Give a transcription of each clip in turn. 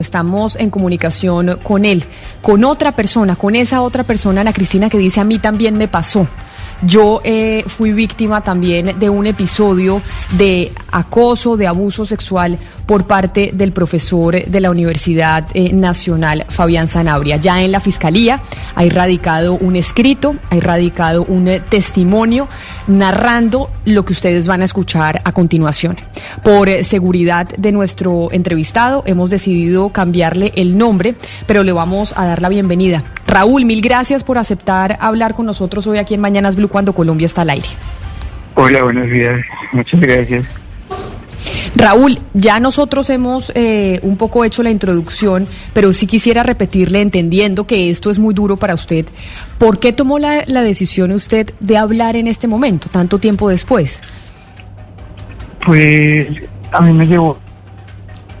Estamos en comunicación con él, con otra persona, con esa otra persona, Ana Cristina, que dice a mí también me pasó. Yo eh, fui víctima también de un episodio de acoso, de abuso sexual por parte del profesor de la Universidad eh, Nacional, Fabián Zanabria. Ya en la Fiscalía ha radicado un escrito, ha radicado un eh, testimonio narrando lo que ustedes van a escuchar a continuación. Por seguridad de nuestro entrevistado, hemos decidido cambiarle el nombre, pero le vamos a dar la bienvenida. Raúl, mil gracias por aceptar hablar con nosotros hoy aquí en Mañanas Blue cuando Colombia está al aire. Hola, buenos días. Muchas gracias. Raúl, ya nosotros hemos eh, un poco hecho la introducción, pero sí quisiera repetirle, entendiendo que esto es muy duro para usted, ¿por qué tomó la, la decisión usted de hablar en este momento, tanto tiempo después? Pues a mí me llevó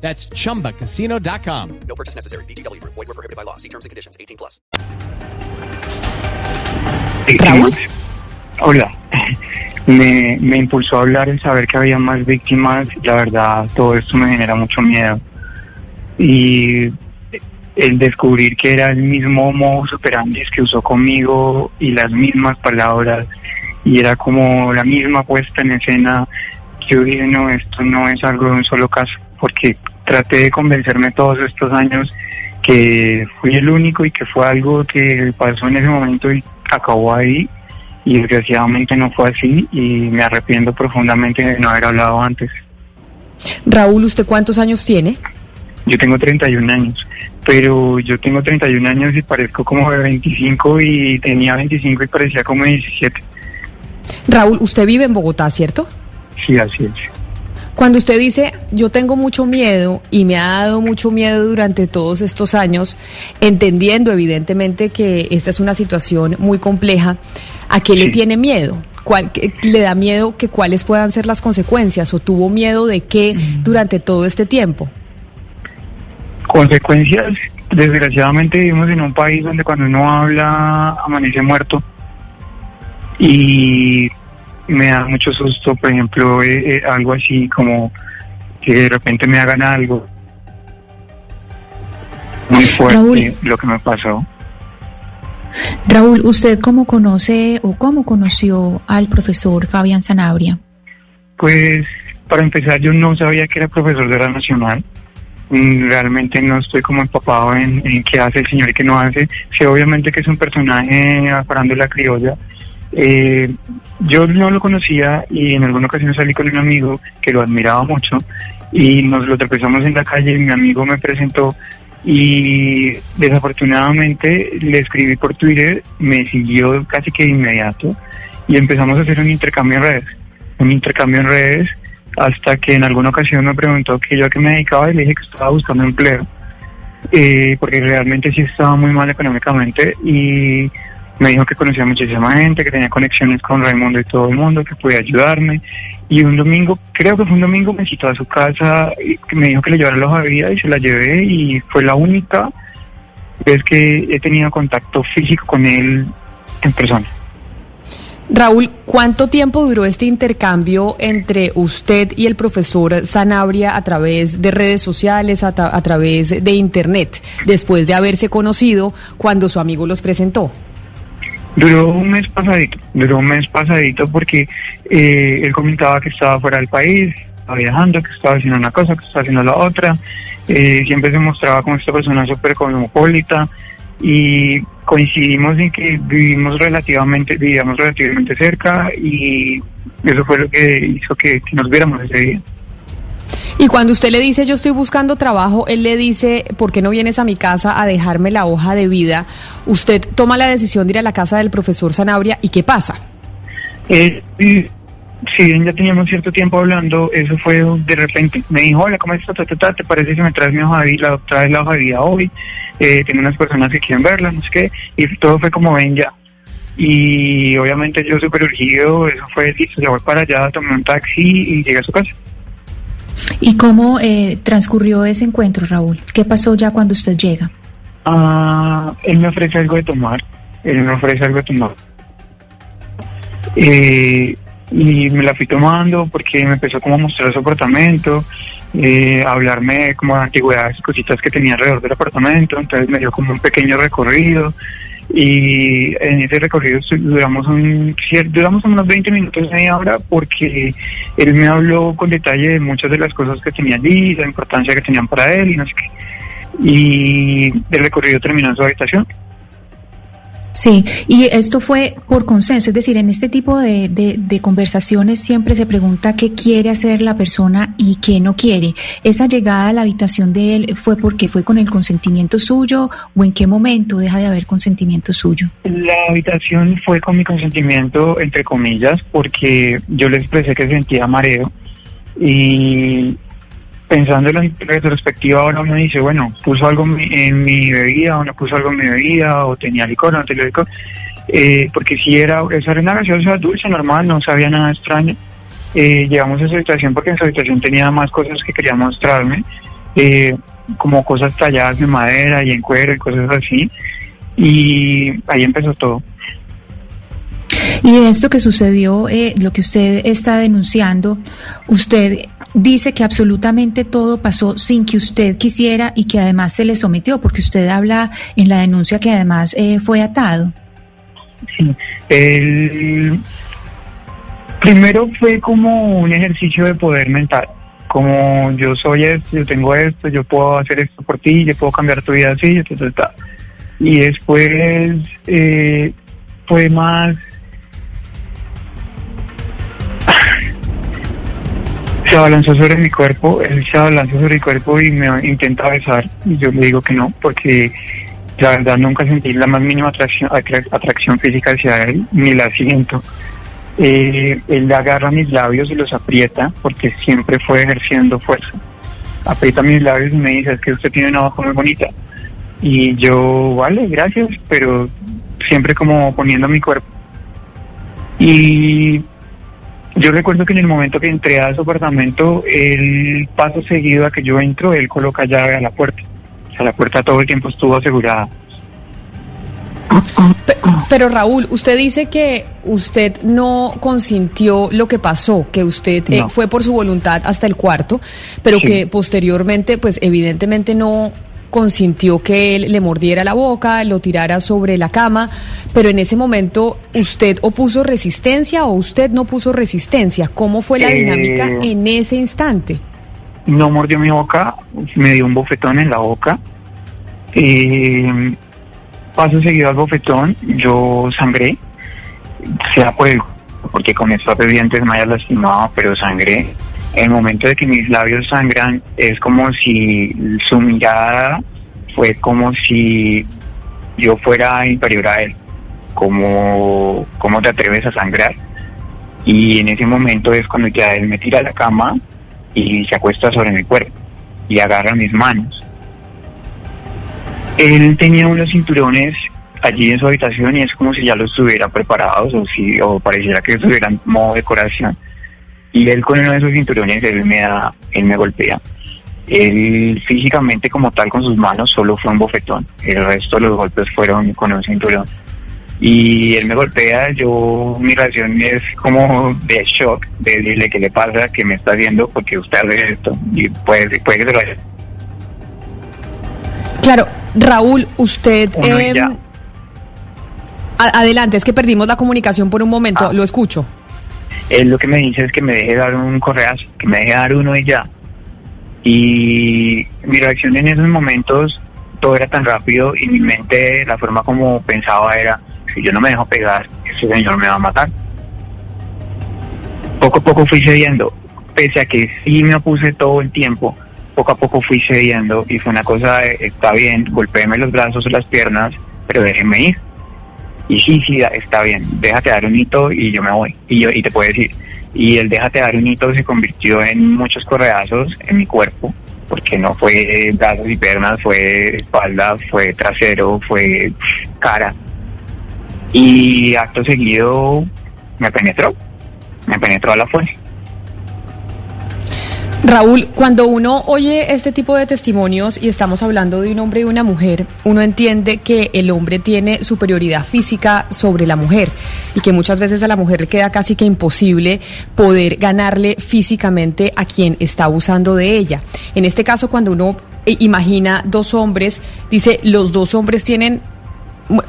That's chumbacasino.com. No purchase necessary. VGW Group. Void were prohibited by law. See terms and conditions. 18 plus. Raúl. Hola. Me, me impulsó a hablar el saber que había más víctimas. La verdad, todo esto me genera mucho miedo. Y el descubrir que era el mismo modus operandi que usó conmigo y las mismas palabras y era como la misma puesta en escena que yo dije, no, esto no es algo de un solo caso, porque traté de convencerme todos estos años que fui el único y que fue algo que pasó en ese momento y acabó ahí y desgraciadamente no fue así y me arrepiento profundamente de no haber hablado antes. Raúl, ¿usted cuántos años tiene? Yo tengo 31 años, pero yo tengo 31 años y parezco como de 25 y tenía 25 y parecía como de 17. Raúl, usted vive en Bogotá, ¿cierto? Sí, así es. Cuando usted dice, yo tengo mucho miedo y me ha dado mucho miedo durante todos estos años, entendiendo evidentemente que esta es una situación muy compleja, ¿a qué le tiene miedo? ¿Cuál, qué- ¿Le da miedo que cuáles puedan ser las consecuencias o tuvo miedo de qué durante todo este tiempo? Consecuencias, desgraciadamente vivimos en un país donde cuando uno habla amanece muerto y me da mucho susto, por ejemplo, eh, eh, algo así como que de repente me hagan algo muy fuerte Raúl. lo que me pasó. Raúl, ¿usted cómo conoce o cómo conoció al profesor Fabián Sanabria? Pues para empezar yo no sabía que era profesor de la Nacional. Mm, Realmente no estoy como empapado en, en qué hace el señor y qué no hace. Sé obviamente que es un personaje de la criolla. Eh, yo no lo conocía y en alguna ocasión salí con un amigo que lo admiraba mucho y nos lo tropezamos en la calle y mi amigo me presentó y desafortunadamente le escribí por Twitter, me siguió casi que de inmediato y empezamos a hacer un intercambio en redes un intercambio en redes hasta que en alguna ocasión me preguntó que yo a qué me dedicaba y le dije que estaba buscando empleo eh, porque realmente sí estaba muy mal económicamente y me dijo que conocía muchísima gente, que tenía conexiones con Raimundo y todo el mundo, que podía ayudarme y un domingo, creo que fue un domingo, me citó a su casa y me dijo que le llevara la hoja de vida y se la llevé y fue la única vez que he tenido contacto físico con él en persona. Raúl, ¿cuánto tiempo duró este intercambio entre usted y el profesor Sanabria a través de redes sociales, a, a través de Internet, después de haberse conocido cuando su amigo los presentó? Duró un mes pasadito, duró un mes pasadito porque eh, él comentaba que estaba fuera del país, estaba viajando, que estaba haciendo una cosa, que estaba haciendo la otra. Eh, siempre se mostraba como esta persona súper cosmopolita y coincidimos en que vivimos relativamente, vivíamos relativamente cerca y eso fue lo que hizo que, que nos viéramos ese día. Y cuando usted le dice yo estoy buscando trabajo, él le dice, ¿por qué no vienes a mi casa a dejarme la hoja de vida? Usted toma la decisión de ir a la casa del profesor Sanabria y ¿qué pasa? Eh, si bien ya teníamos cierto tiempo hablando, eso fue de repente. Me dijo, hola, ¿cómo estás? ¿Te parece si me traes mi hoja de vida, traes la hoja de vida hoy? Eh, tengo unas personas que quieren verla, no sé qué. Y todo fue como ven ya. Y obviamente yo súper urgido, eso fue listo, ya voy para allá, tomé un taxi y llegué a su casa. ¿Y cómo eh, transcurrió ese encuentro, Raúl? ¿Qué pasó ya cuando usted llega? Ah, él me ofrece algo de tomar, él me ofrece algo de tomar. Eh, y me la fui tomando porque me empezó como a mostrar su apartamento, eh, a hablarme como de antigüedades cositas que tenía alrededor del apartamento, entonces me dio como un pequeño recorrido y en ese recorrido duramos un duramos unos 20 minutos, media hora, porque él me habló con detalle de muchas de las cosas que tenía allí, la importancia que tenían para él y no sé qué. Y el recorrido terminó en su habitación. Sí, y esto fue por consenso, es decir, en este tipo de, de- conversaciones siempre se pregunta qué quiere hacer la persona y qué no quiere. ¿Esa llegada a la habitación de él fue porque fue con el consentimiento suyo o en qué momento deja de haber consentimiento suyo? La habitación fue con mi consentimiento, entre comillas, porque yo le expresé que sentía mareo y pensándolo en retrospectiva ahora uno dice, bueno, puso algo en mi, bebida o no puso algo en mi bebida o tenía licor o no tenía licor, eh, porque si era, esa era una gaseosa dulce, normal, no sabía nada extraño. Eh, llegamos a esa habitación porque en esa habitación tenía más cosas que quería mostrarme, eh, como cosas talladas de madera y en cuero y cosas así, y ahí empezó todo. Y esto que sucedió, eh, lo que usted está denunciando, usted dice que absolutamente todo pasó sin que usted quisiera y que además se le sometió, porque usted habla en la denuncia que además eh, fue atado. Sí. El primero fue como un ejercicio de poder mental. Como yo soy esto, yo tengo esto, yo puedo hacer esto por ti, yo puedo cambiar tu vida así, ta. Y después eh, fue más. Se abalanzó sobre mi cuerpo, él se abalanzó sobre mi cuerpo y me intenta besar. Y yo le digo que no, porque la verdad nunca sentí la más mínima atracción, atra- atracción física hacia él, ni la siento. Eh, él agarra mis labios y los aprieta porque siempre fue ejerciendo fuerza. Aprieta mis labios y me dice, es que usted tiene una boca muy bonita. Y yo, vale, gracias, pero siempre como poniendo mi cuerpo. Y yo recuerdo que en el momento que entré a su apartamento, el paso seguido a que yo entro, él coloca llave a la puerta. O sea, la puerta todo el tiempo estuvo asegurada. Pe- Pero Raúl, usted dice que usted no consintió lo que pasó, que usted eh, fue por su voluntad hasta el cuarto, pero Sí. que posteriormente, pues evidentemente no consintió que él le mordiera la boca, lo tirara sobre la cama, pero en ese momento usted opuso resistencia o usted no puso resistencia. ¿Cómo fue la Eh, dinámica en ese instante? no mordió mi boca, me dio un bofetón en la boca. Eh, paso seguido al bofetón, yo sangré, sea por el, porque con esto dientes me haya lastimado, pero sangré. El momento de que mis labios sangran, es como si su mirada fue como si yo fuera inferior a él. Como, ¿cómo te atreves a sangrar? Y en ese momento es cuando ya él me tira a la cama y se acuesta sobre mi cuerpo y agarra mis manos. Él tenía unos cinturones allí en su habitación y es como si ya los tuviera preparados o si o pareciera que estuvieran modo decoración. Y él con uno de esos cinturones él me da, él me golpea. Él físicamente como tal con sus manos solo fue un bofetón. El resto de los golpes fueron con un cinturón. Y él me golpea, yo mi reacción es como de shock, de decirle qué le pasa, qué me está haciendo, porque usted hace esto. Y puede, puede que se lo haya Claro, Raúl, usted... Em, adelante, es que perdimos la comunicación por un momento, Ah. lo escucho. Él lo que me dice es que me deje dar un correazo, que me deje dar uno y ya. Y mi reacción en esos momentos todo era tan rápido y mi mente, la forma como pensaba era, si yo no me dejo pegar, ese señor me va a matar. Poco a poco fui cediendo, pese a que sí me opuse todo el tiempo, poco a poco fui cediendo y fue una cosa de, está bien, golpéeme los brazos o las piernas, pero déjenme ir. Y sí, sí, está bien, déjate dar un hito y yo me voy. Y, yo, y te puedo decir, y el déjate dar un hito se convirtió en muchos correazos en mi cuerpo, porque no fue brazos y piernas, fue espalda, fue trasero, fue cara. Y acto seguido me penetró, me penetró a la fuerza. Raúl, cuando uno oye este tipo de testimonios y estamos hablando de un hombre y una mujer, uno entiende que el hombre tiene superioridad física sobre la mujer y que muchas veces a la mujer le queda casi que imposible poder ganarle físicamente a quien está abusando de ella. En este caso, cuando uno eh, imagina dos hombres, dice, los dos hombres tienen,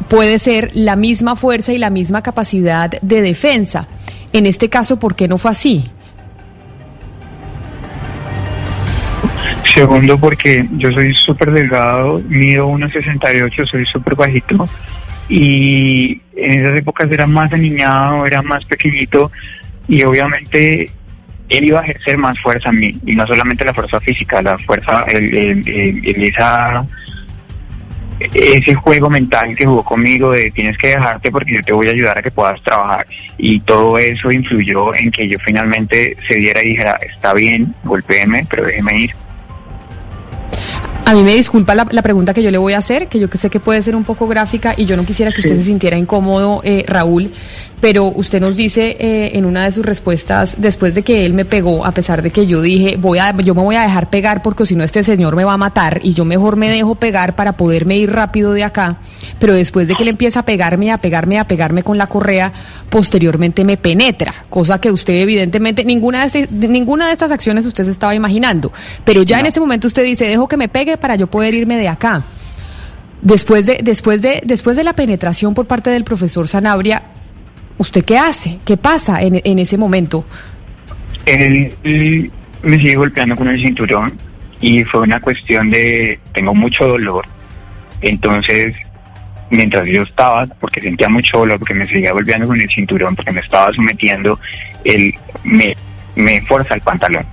puede ser la misma fuerza y la misma capacidad de defensa. En este caso, ¿por qué no fue así? Segundo, porque yo soy súper delgado, mido 1,68, soy súper bajito. Y en esas épocas era más aniñado, era más pequeñito. Y obviamente él iba a ejercer más fuerza en mí. Y no solamente la fuerza física, la fuerza, el, esa, ese juego mental que jugó conmigo de tienes que dejarte porque yo te voy a ayudar a que puedas trabajar. Y todo eso influyó en que yo finalmente se diera y dijera, está bien, golpéeme, pero déjeme ir. A mí me disculpa la, la, pregunta que yo le voy a hacer, que yo sé que puede ser un poco gráfica y yo no quisiera que usted se sintiera incómodo, eh, Raúl, pero usted nos dice eh, en una de sus respuestas, después de que él me pegó, a pesar de que yo dije, voy a, yo me voy a dejar pegar porque si no este señor me va a matar y yo mejor me dejo pegar para poderme ir rápido de acá, pero después de que él empieza a pegarme, a pegarme, a pegarme con la correa, posteriormente me penetra, cosa que usted evidentemente, ninguna de, este, ninguna de estas acciones usted se estaba imaginando, pero ya no. en ese momento usted dice, dejo que me pegue para yo poder irme de acá. Después de, después de, después de la penetración por parte del profesor Sanabria, ¿usted qué hace? ¿Qué pasa en, en ese momento? Él, me sigue golpeando con el cinturón y fue una cuestión de, tengo mucho dolor, entonces mientras yo estaba, porque sentía mucho dolor, porque me seguía golpeando con el cinturón, porque me estaba sometiendo, él me, me forza el pantalón.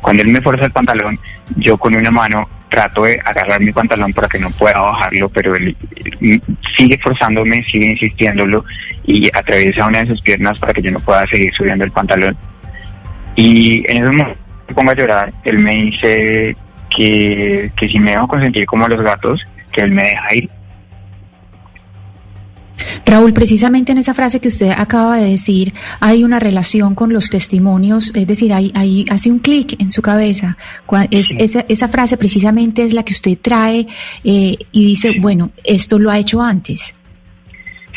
Cuando él me forza el pantalón, yo con una mano trato de agarrar mi pantalón para que no pueda bajarlo, pero él, él sigue forzándome, sigue insistiéndolo y atraviesa una de sus piernas para que yo no pueda seguir subiendo el pantalón. Y en ese momento me pongo a llorar, él me dice que, que si me dejo consentir como los gatos, que él me deja ir. Raúl, precisamente en esa frase que usted acaba de decir, hay una relación con los testimonios, es decir, hay, hay hace un clic en su cabeza. Es, sí. esa, esa, frase precisamente es la que usted trae eh, y dice, bueno, esto lo ha hecho antes.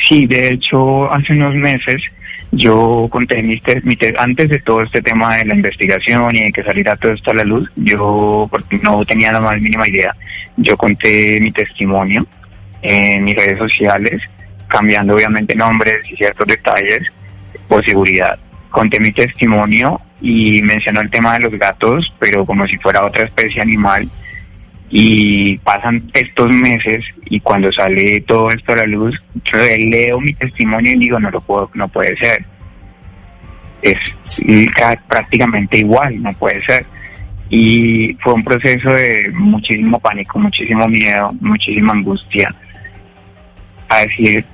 Sí, de hecho, hace unos meses yo conté mi, mi antes de todo este tema de la investigación y de que saliera todo esto a la luz, yo porque no tenía la más mínima idea, yo conté mi testimonio en mis redes sociales cambiando obviamente nombres y ciertos detalles por seguridad. Conté mi testimonio y mencionó el tema de los gatos, pero como si fuera otra especie animal. Y pasan estos meses y cuando sale todo esto a la luz, leo mi testimonio y digo, no lo puedo, no puede ser. Es prácticamente igual, no puede ser. Y fue un proceso de muchísimo pánico, muchísimo miedo, muchísima angustia. A decir,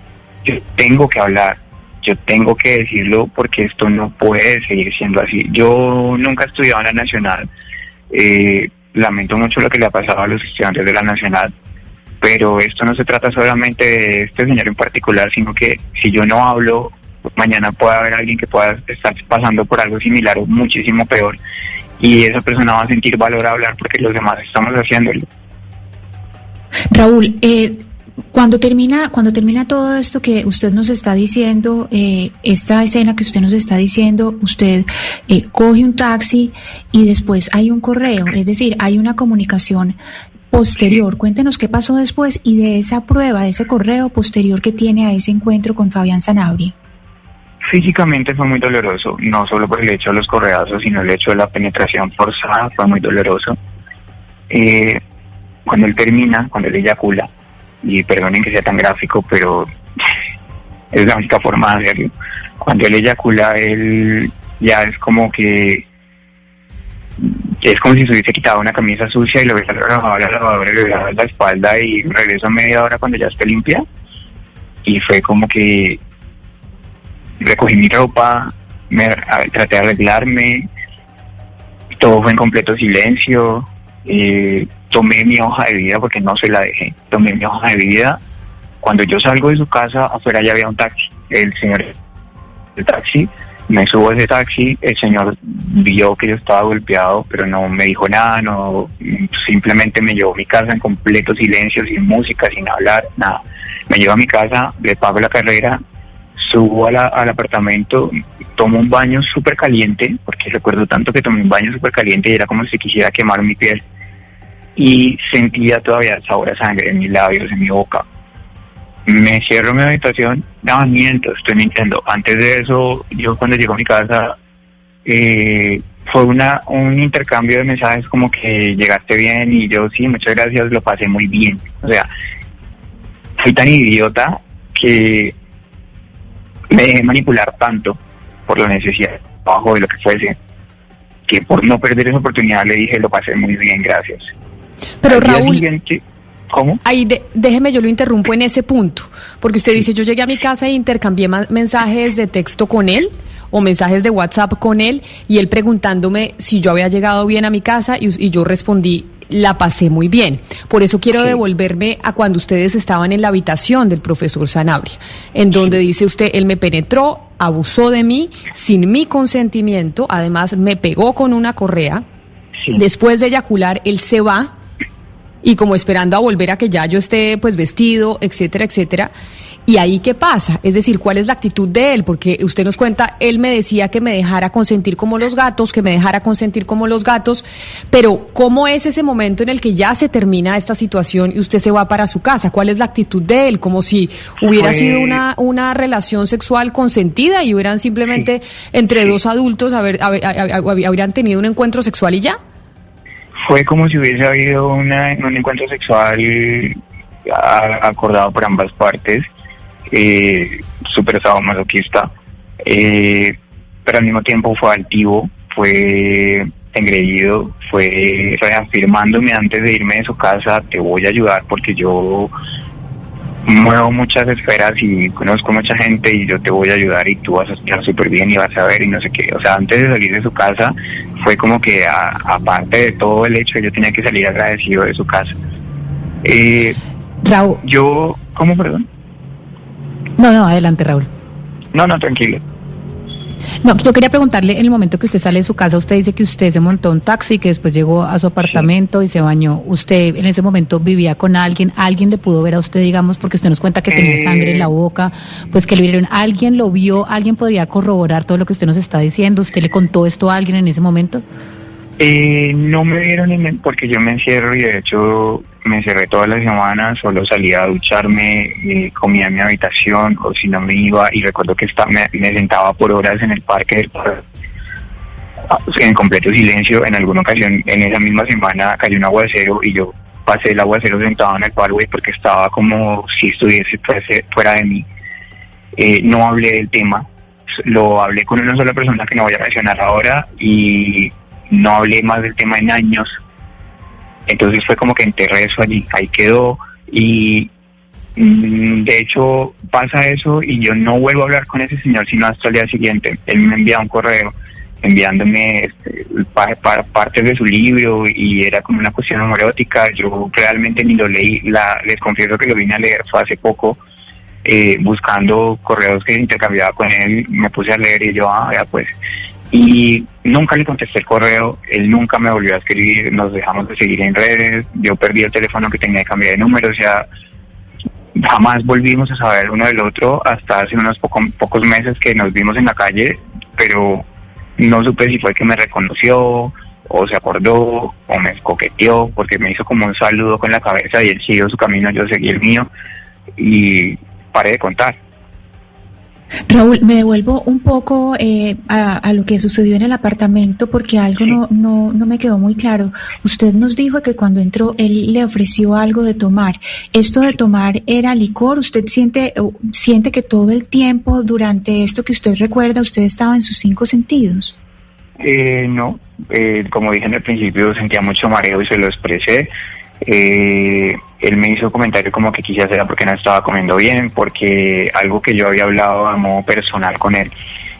yo tengo que hablar, yo tengo que decirlo porque esto no puede seguir siendo así. Yo nunca he estudiado en la Nacional, eh, lamento mucho lo que le ha pasado a los estudiantes de la Nacional, pero esto no se trata solamente de este señor en particular, sino que si yo no hablo, mañana puede haber alguien que pueda estar pasando por algo similar o muchísimo peor, y esa persona va a sentir valor a hablar porque los demás estamos haciéndolo. Raúl, eh, cuando termina, cuando termina todo esto que usted nos está diciendo, eh, esta escena que usted nos está diciendo, usted eh, coge un taxi y después hay un correo, es decir, hay una comunicación posterior. Cuéntenos qué pasó después y de esa prueba, de ese correo posterior que tiene a ese encuentro con Fabián Sanabria. Físicamente fue muy doloroso, no solo por el hecho de los correazos, sino el hecho de la penetración forzada fue muy doloroso. Eh, cuando él termina, cuando él eyacula, y perdonen que sea tan gráfico, pero es la única forma de hacerlo. Cuando él eyacula, él ya es como que es como si se hubiese quitado una camisa sucia y lo hubiese lavado la lavadora le dado la espalda y regreso a media hora cuando ya esté limpia. Y fue como que recogí mi ropa, me traté de arreglarme, todo fue en completo silencio, eh, tomé mi hoja de vida porque no se la dejé, tomé mi hoja de vida. Cuando yo salgo de su casa, afuera ya había un taxi, el señor del taxi, me subo a ese taxi, el señor vio que yo estaba golpeado, pero no me dijo nada, no simplemente me llevó a mi casa en completo silencio, sin música, sin hablar, nada. Me llevo a mi casa, le pago la carrera, subo a la- al apartamento, tomo un baño súper caliente, porque recuerdo tanto que tomé un baño súper caliente y era como si quisiera quemar mi piel. Y sentía todavía el sabor a sangre en mis labios, en mi boca. Me cierro mi habitación, no, miento, estoy mintiendo. Antes de eso, yo cuando llego a mi casa, eh, fue una un intercambio de mensajes como que llegaste bien y yo sí, muchas gracias, lo pasé muy bien. O sea, fui tan idiota que me dejé manipular tanto por la necesidad de trabajo de lo que fuese, que por no perder esa oportunidad le dije, lo pasé muy bien, gracias. Pero Raúl, ¿cómo? Ahí de- déjeme, yo lo interrumpo en ese punto, porque usted dice, yo llegué a mi casa e intercambié mensajes de texto con él o mensajes de WhatsApp con él y él preguntándome si yo había llegado bien a mi casa y yo respondí, la pasé muy bien. Por eso quiero devolverme a cuando ustedes estaban en la habitación del profesor Sanabria, en donde dice usted, él me penetró, abusó de mí sin mi consentimiento, además me pegó con una correa, después de eyacular, él se va y como esperando a volver a que ya yo esté pues vestido, etcétera, etcétera. Y ahí qué pasa, es decir, cuál es la actitud de él, porque usted nos cuenta, él me decía que me dejara consentir como los gatos, que me dejara consentir como los gatos, pero ¿cómo es ese momento en el que ya se termina esta situación y usted se va para su casa? ¿Cuál es la actitud de él? Como si hubiera Fue- sido una, una relación sexual consentida y hubieran simplemente entre dos adultos haber, haber- haber- habrían tenido un encuentro sexual y ya. Fue como si hubiese habido una, un encuentro sexual acordado por ambas partes, eh, súper sadomasoquista, eh, pero al mismo tiempo fue altivo, fue engreído, fue reafirmándome antes de irme de su casa, te voy a ayudar porque yo muevo muchas esferas y conozco mucha gente y yo te voy a ayudar y tú vas a estar súper bien y vas a ver y no sé qué. O sea, antes de salir de su casa fue como que a- aparte de todo el hecho yo tenía que salir agradecido de su casa. Eh, Raúl, yo, ¿cómo, perdón? no, no, adelante, Raúl. No, no, tranquilo. No, yo quería preguntarle, en el momento que usted sale de su casa, usted dice que usted se montó un taxi, que después llegó a su apartamento y se bañó. ¿Usted en ese momento vivía con alguien? ¿Alguien le pudo ver a usted, digamos, porque usted nos cuenta que tenía Eh. sangre en la boca? Pues que le vieron, ¿alguien lo vio? ¿Alguien podría corroborar todo lo que usted nos está diciendo? ¿Usted le contó esto a alguien en ese momento? Eh, no me vieron en porque yo me encierro y de hecho me encerré toda la semana, solo salía a ducharme, comía en mi habitación o si no me iba y recuerdo que esta- me, sentaba por horas en el parque del parque, en completo silencio. En alguna ocasión en esa misma semana cayó un aguacero y yo pasé el aguacero sentado en el parque porque estaba como si estuviese fuera de mí. Eh, no hablé del tema, lo hablé con una sola persona que no voy a mencionar ahora y no hablé más del tema en años. Entonces fue como que enterré eso allí, ahí quedó y mm, de hecho pasa eso y yo no vuelvo a hablar con ese señor sino hasta el día siguiente. Él me envía un correo enviándome este, pa- pa- partes de su libro y era como una cuestión homoerótica. Yo realmente ni lo leí, la, les confieso que lo vine a leer fue hace poco. eh, buscando correos que intercambiaba con él, me puse a leer y yo, ah, ya pues, y nunca le contesté el correo, él nunca me volvió a escribir, nos dejamos de seguir en redes, yo perdí el teléfono que tenía que cambiar de número, o sea, jamás volvimos a saber uno del otro hasta hace unos poco- pocos meses que nos vimos en la calle, pero no supe si fue que me reconoció o se acordó o me coqueteó porque me hizo como un saludo con la cabeza y él siguió su camino, yo seguí el mío y paré de contar. Raúl, me devuelvo un poco eh, a, a, lo que sucedió en el apartamento porque algo sí. no, no, no, me quedó muy claro. Usted nos dijo que cuando entró él le ofreció algo de tomar. ¿Esto de tomar era licor? ¿Usted siente, siente que todo el tiempo durante esto que usted recuerda usted estaba en sus cinco sentidos? Eh, no, eh, como dije en el principio sentía mucho mareo y se lo expresé. Eh, él me hizo comentario como que quizás era porque no estaba comiendo bien, porque algo que yo había hablado a modo personal con él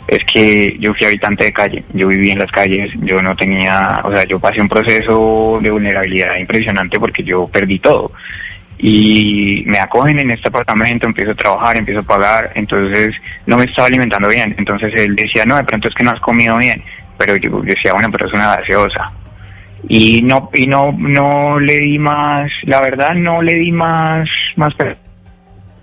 es que yo fui habitante de calle, yo viví en las calles, yo no tenía, o sea, yo pasé un proceso de vulnerabilidad impresionante porque yo perdí todo. Y me acogen en este apartamento, empiezo a trabajar, empiezo a pagar, entonces no me estaba alimentando bien. Entonces él decía, no, de pronto es que no has comido bien, pero yo decía, bueno, pero es gaseosa y no y no no le di más la verdad no le di más más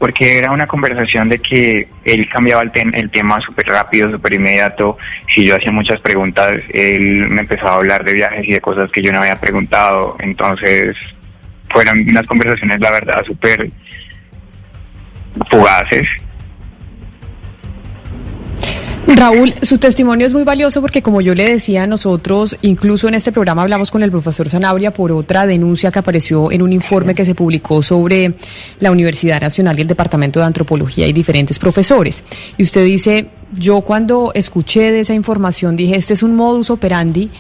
porque era una conversación de que él cambiaba el, tem el tema súper rápido, súper inmediato. Si yo hacía muchas preguntas, él me empezaba a hablar de viajes y de cosas que yo no había preguntado. Entonces, fueron unas conversaciones, la verdad, súper fugaces. Raúl, su testimonio es muy valioso porque como yo le decía, nosotros incluso en este programa hablamos con el profesor Zanabria por otra denuncia que apareció en un informe que se publicó sobre la Universidad Nacional y el Departamento de Antropología y diferentes profesores. Y usted dice, yo cuando escuché de esa información dije, este es un modus operandi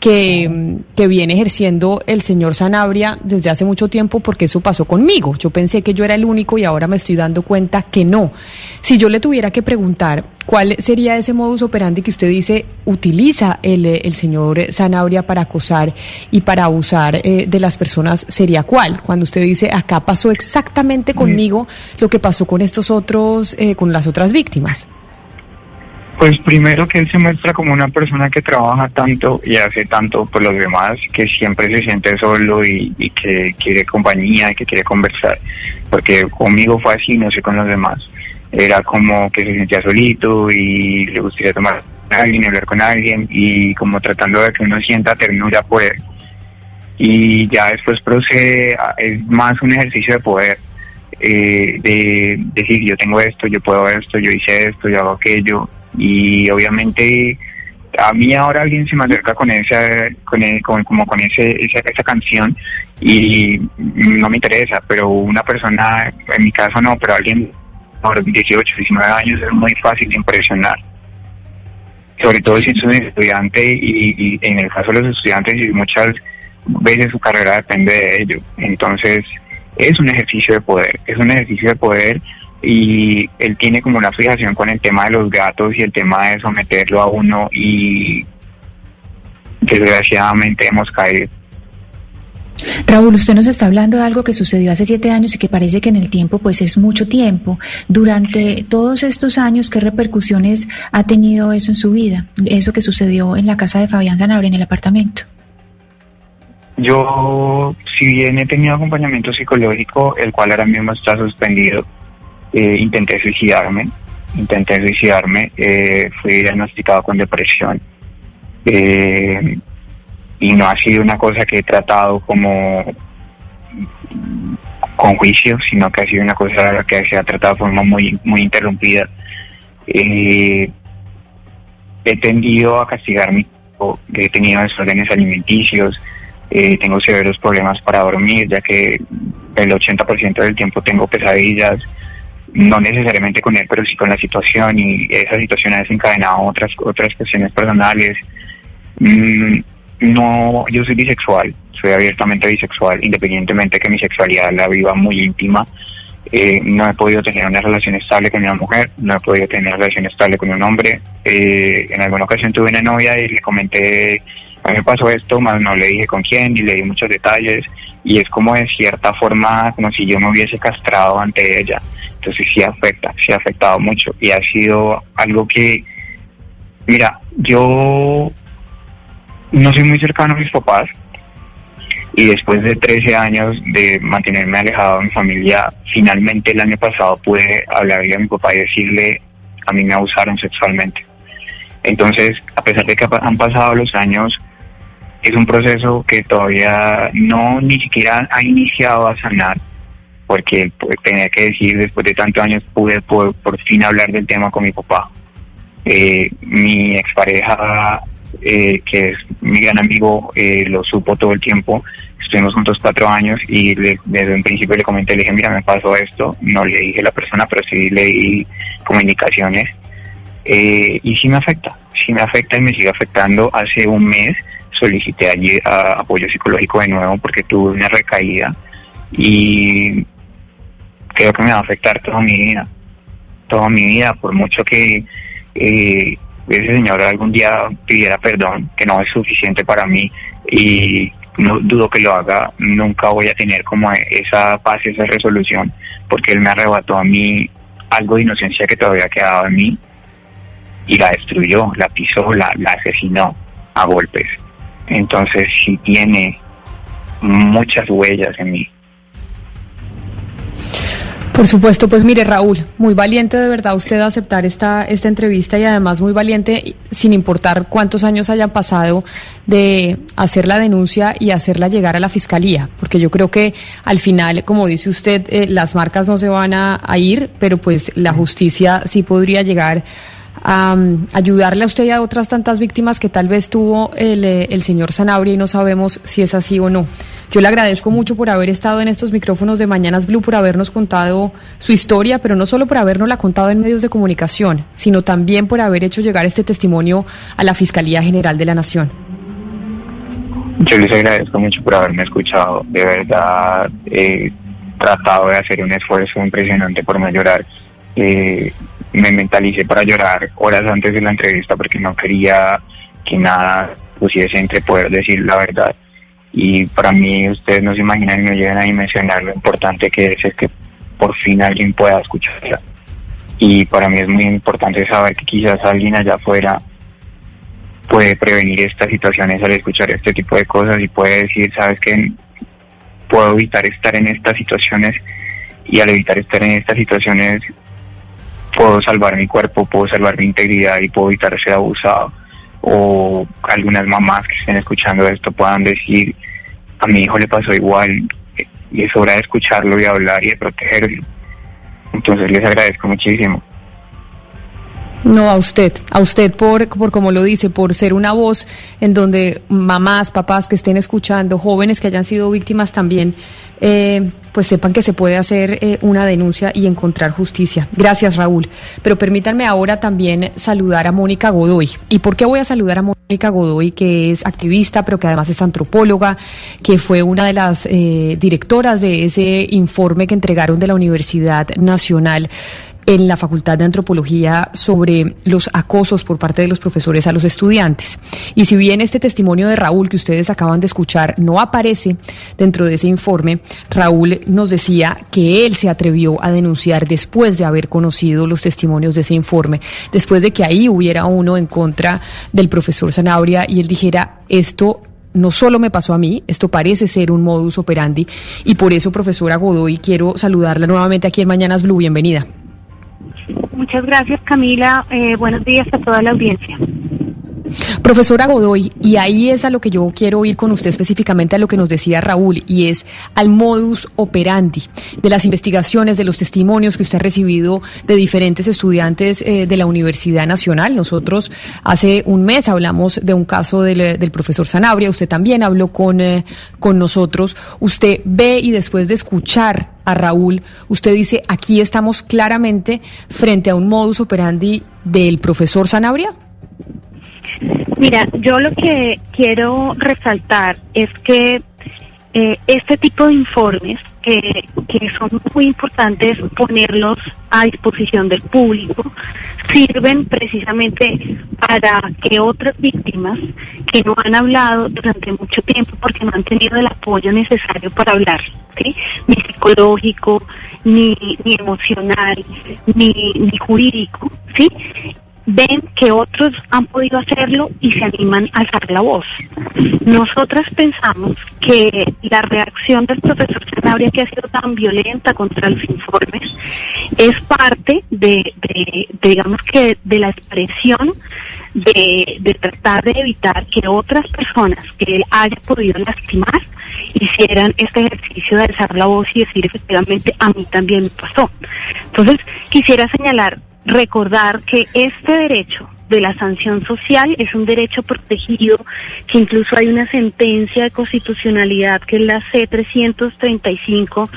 que, que, viene ejerciendo el señor Sanabria desde hace mucho tiempo porque eso pasó conmigo. Yo pensé que yo era el único y ahora me estoy dando cuenta que no. Si yo le tuviera que preguntar cuál sería ese modus operandi que usted dice utiliza el, el señor Sanabria para acosar y para abusar eh, de las personas, ¿sería cuál? Cuando usted dice acá pasó exactamente conmigo lo que pasó con estos otros, eh, con las otras víctimas. Pues primero que él se muestra como una persona que trabaja tanto y hace tanto por los demás, que siempre se siente solo y, y que quiere compañía, y que quiere conversar, porque conmigo fue así, no sé con los demás. Era como que se sentía solito y le gustaría tomar con alguien, hablar con alguien y como tratando de que uno sienta ternura por él. Y ya después procede, es más un ejercicio de poder, eh, de decir yo tengo esto, yo puedo esto, yo hice esto, yo hago aquello, y obviamente a mí ahora alguien se me acerca con esa con, con como con ese esa, esa, canción y no me interesa pero una persona en mi caso no pero alguien por 18 19 años es muy fácil de impresionar. Sobre todo si es un estudiante y, y en el caso de los estudiantes y muchas veces su carrera depende de ello. Entonces es un ejercicio de poder es un ejercicio de poder y él tiene como una fijación con el tema de los gatos y el tema de someterlo a uno y desgraciadamente hemos caído. Raúl, usted nos está hablando de algo que sucedió hace siete años y que parece que en el tiempo pues es mucho tiempo. Durante todos estos años, ¿qué repercusiones ha tenido eso en su vida? Eso que sucedió en la casa de Fabián Sanabria, en el apartamento. Yo, si bien he tenido acompañamiento psicológico, el cual ahora mismo está suspendido, eh, intenté suicidarme, intenté suicidarme, eh, fui diagnosticado con depresión eh, y no ha sido una cosa que he tratado como con juicio, sino que ha sido una cosa que se ha tratado de forma muy, muy interrumpida. he tendido a castigarme, he tenido desórdenes alimenticios, tengo severos problemas para dormir, ya que el 80% del tiempo tengo pesadillas, no necesariamente con él, pero sí con la situación y esa situación ha desencadenado otras otras cuestiones personales. Mm, no, yo soy bisexual, soy abiertamente bisexual, independientemente que mi sexualidad la viva muy íntima. Eh, no he podido tener una relación estable con una mujer, no he podido tener una relación estable con un hombre. Eh, en alguna ocasión tuve una novia y le comenté, a mí me pasó esto, más no le dije con quién y le di muchos detalles y es como de cierta forma como si yo me hubiese castrado ante ella. Entonces sí afecta, sí ha afectado mucho y ha sido algo que, mira, yo no soy muy cercano a mis papás y después de 13 años de mantenerme alejado de mi familia, finalmente el año pasado pude hablarle a mi papá y decirle, a mí me abusaron sexualmente. Entonces, a pesar de que han pasado los años, es un proceso que todavía no ni siquiera ha iniciado a sanar porque pues, tenía que decir, después de tantos años pude por, por fin hablar del tema con mi papá. Eh, mi expareja, eh, que es mi gran amigo, eh, lo supo todo el tiempo. Estuvimos juntos cuatro años y le- desde un principio le comenté, le dije, mira, me pasó esto. No le dije a la persona, pero sí le di como indicaciones. Eh, y sí me afecta, sí me afecta y me sigue afectando. Hace un mes solicité allí a- apoyo psicológico de nuevo porque tuve una recaída y creo que me va a afectar toda mi vida, toda mi vida, por mucho que eh, ese señor algún día pidiera perdón, que no es suficiente para mí y no dudo que lo haga, nunca voy a tener como esa paz, esa resolución, porque él me arrebató a mí algo de inocencia que todavía quedaba en mí y la destruyó, la pisó, la, la asesinó a golpes. Entonces sí tiene muchas huellas en mí. Por supuesto, pues mire Raúl, muy valiente de verdad usted aceptar esta, esta entrevista y además muy valiente sin importar cuántos años hayan pasado de hacer la denuncia y hacerla llegar a la fiscalía, porque yo creo que al final, como dice usted, eh, las marcas no se van a, a ir, pero pues la justicia sí podría llegar a um, ayudarle a usted y a otras tantas víctimas que tal vez tuvo el, eh, el señor Sanabria y no sabemos si es así o no. Yo le agradezco mucho por haber estado en estos micrófonos de Mañanas Blue, por habernos contado su historia, pero no solo por habernos la contado en medios de comunicación, sino también por haber hecho llegar este testimonio a la Fiscalía General de la Nación. Yo les agradezco mucho por haberme escuchado. De verdad, he tratado de hacer un esfuerzo impresionante por no llorar. Eh, me mentalicé para llorar horas antes de la entrevista porque no quería que nada pusiese entre poder decir la verdad. Y para mí, ustedes no se imaginan y no llegan a dimensionar lo importante que es, es que por fin alguien pueda escucharla. Y para mí es muy importante saber que quizás alguien allá afuera puede prevenir estas situaciones al escuchar este tipo de cosas y puede decir, sabes que puedo evitar estar en estas situaciones y al evitar estar en estas situaciones puedo salvar mi cuerpo, puedo salvar mi integridad y puedo evitar ser abusado. O algunas mamás que estén escuchando esto puedan decir, a mi hijo le pasó igual y es hora de escucharlo y hablar y de protegerlo. Entonces les agradezco muchísimo. No, a usted, a usted por, por como lo dice, por ser una voz en donde mamás, papás que estén escuchando, jóvenes que hayan sido víctimas también, eh, pues sepan que se puede hacer eh, una denuncia y encontrar justicia. Gracias, Raúl. Pero permítanme ahora también saludar a Mónica Godoy. ¿Y por qué voy a saludar a Mónica Godoy, que es activista, pero que además es antropóloga, que fue una de las eh, directoras de ese informe que entregaron de la Universidad Nacional? En la Facultad de Antropología sobre los acosos por parte de los profesores a los estudiantes. Y si bien este testimonio de Raúl que ustedes acaban de escuchar no aparece dentro de ese informe, Raúl nos decía que él se atrevió a denunciar después de haber conocido los testimonios de ese informe, después de que ahí hubiera uno en contra del profesor Sanabria y él dijera, esto no solo me pasó a mí, esto parece ser un modus operandi y por eso, profesora Godoy, quiero saludarla nuevamente aquí en Mañanas Blue. Bienvenida. Muchas gracias, Camila. Eh, buenos días a toda la audiencia. Profesora Godoy, y ahí es a lo que yo quiero ir con usted específicamente a lo que nos decía Raúl, y es al modus operandi de las investigaciones, de los testimonios que usted ha recibido de diferentes estudiantes eh, de la Universidad Nacional. Nosotros hace un mes hablamos de un caso del, del profesor Sanabria, usted también habló con, eh, con nosotros. Usted ve y después de escuchar a Raúl, usted dice, aquí estamos claramente frente a un modus operandi del profesor Sanabria. Mira, yo lo que quiero resaltar es que eh, este tipo de informes, que, que son muy importantes ponerlos a disposición del público, sirven precisamente para que otras víctimas que no han hablado durante mucho tiempo porque no han tenido el apoyo necesario para hablar, ¿sí? ni psicológico, ni, ni emocional, ni, ni jurídico, ¿sí? Ven que otros han podido hacerlo y se animan a alzar la voz. Nosotras pensamos que la reacción del profesor Sanabria, que ha sido tan violenta contra los informes, es parte de, digamos que, de la expresión de, de tratar de evitar que otras personas que él haya podido lastimar hicieran este ejercicio de alzar la voz y decir efectivamente a mí también me pasó. Entonces, quisiera señalar recordar que este derecho de la sanción social es un derecho protegido, que incluso hay una sentencia de constitucionalidad que es la C335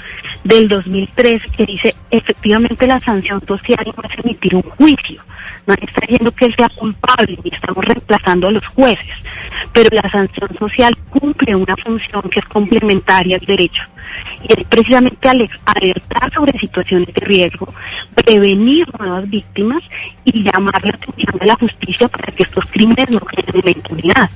del 2003 que dice efectivamente la sanción social no es emitir un juicio, no está diciendo que él sea culpable y estamos reemplazando a los jueces, pero la sanción social cumple una función que es complementaria al derecho y es precisamente alertar sobre situaciones de riesgo, prevenir nuevas víctimas y llamar la atención de la justicia para que estos crímenes no queden en la impunidad.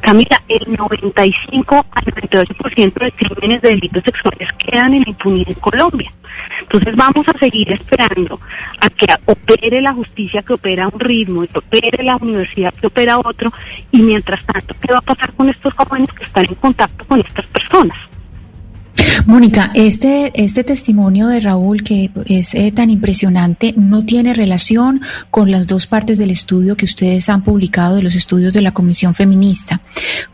Camila, el 95 al 98% de crímenes de delitos sexuales quedan en la impunidad en Colombia. Entonces vamos a seguir esperando a que opere la justicia opera un ritmo y que opere la universidad que opera otro y mientras tanto, ¿qué va a pasar con estos jóvenes que están en contacto con estas personas? Mónica, este, este testimonio de Raúl, que es eh, tan impresionante, no tiene relación con las dos partes del estudio que ustedes han publicado de los estudios de la Comisión Feminista.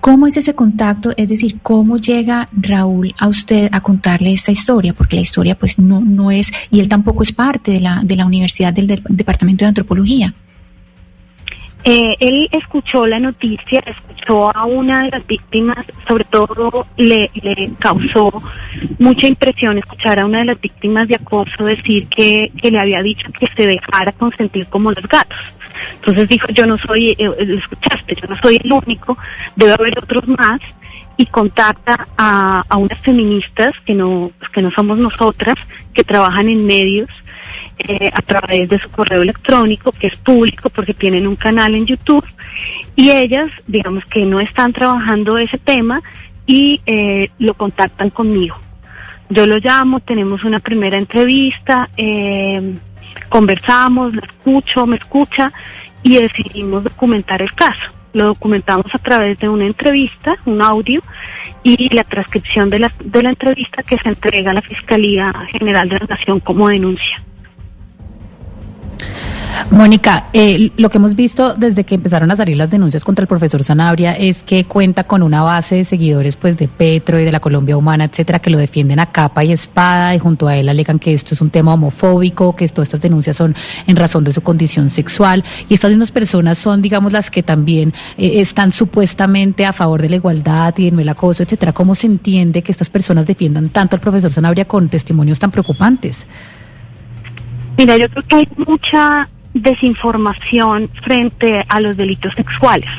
¿Cómo es ese contacto? Es decir, ¿cómo llega Raúl a usted a contarle esta historia? Porque la historia pues no, no es, y él tampoco es parte de la, de la Universidad del Departamento de Antropología. Eh, él escuchó la noticia, escuchó a una de las víctimas, sobre todo le, le causó mucha impresión escuchar a una de las víctimas de acoso decir que, que le había dicho que se dejara consentir como los gatos. Entonces dijo, yo no soy, eh, lo escuchaste, yo no soy el único, debe haber otros más y contacta a, a unas feministas que no, que no somos nosotras, que trabajan en medios eh, a través de su correo electrónico, que es público porque tienen un canal en YouTube, y ellas, digamos que no están trabajando ese tema y eh, lo contactan conmigo. Yo lo llamo, tenemos una primera entrevista, eh, conversamos, lo escucho, me escucha y decidimos documentar el caso. Lo documentamos a través de una entrevista, un audio y la transcripción de la, de la entrevista que se entrega a la Fiscalía General de la Nación como denuncia. Mónica, eh, lo que hemos visto desde que empezaron a salir las denuncias contra el profesor Sanabria es que cuenta con una base de seguidores pues de Petro y de la Colombia Humana, etcétera, que lo defienden a capa y espada y junto a él alegan que esto es un tema homofóbico, que todas estas denuncias son en razón de su condición sexual y estas mismas personas son, digamos, las que también eh, están supuestamente a favor de la igualdad y del acoso, etcétera. ¿Cómo se entiende que estas personas defiendan tanto al profesor Sanabria con testimonios tan preocupantes? Mira, yo creo que hay mucha desinformación frente a los delitos sexuales.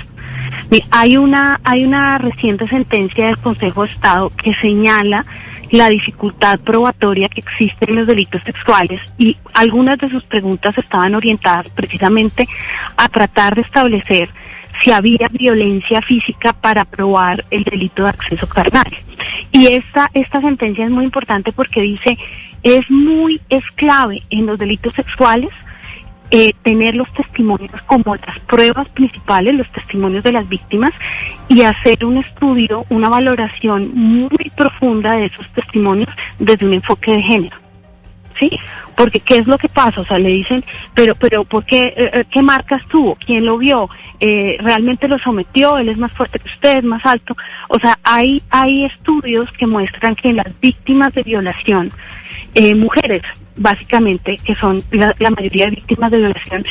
Hay una, hay una reciente sentencia del Consejo de Estado que señala la dificultad probatoria que existe en los delitos sexuales y algunas de sus preguntas estaban orientadas precisamente a tratar de establecer si había violencia física para probar el delito de acceso carnal. Y esta, esta sentencia es muy importante porque dice, es muy, es clave en los delitos sexuales eh, tener los testimonios como las pruebas principales, los testimonios de las víctimas y hacer un estudio, una valoración muy profunda de esos testimonios desde un enfoque de género. ¿Sí? Porque qué es lo que pasa, o sea, le dicen, pero, pero, ¿por qué, eh, eh, qué marcas tuvo? ¿Quién lo vio? Eh, ¿Realmente lo sometió? ¿Él es más fuerte que usted? ¿Es más alto? O sea, hay, hay estudios que muestran que las víctimas de violación, eh, mujeres, básicamente, que son la, mayoría de víctimas de violación,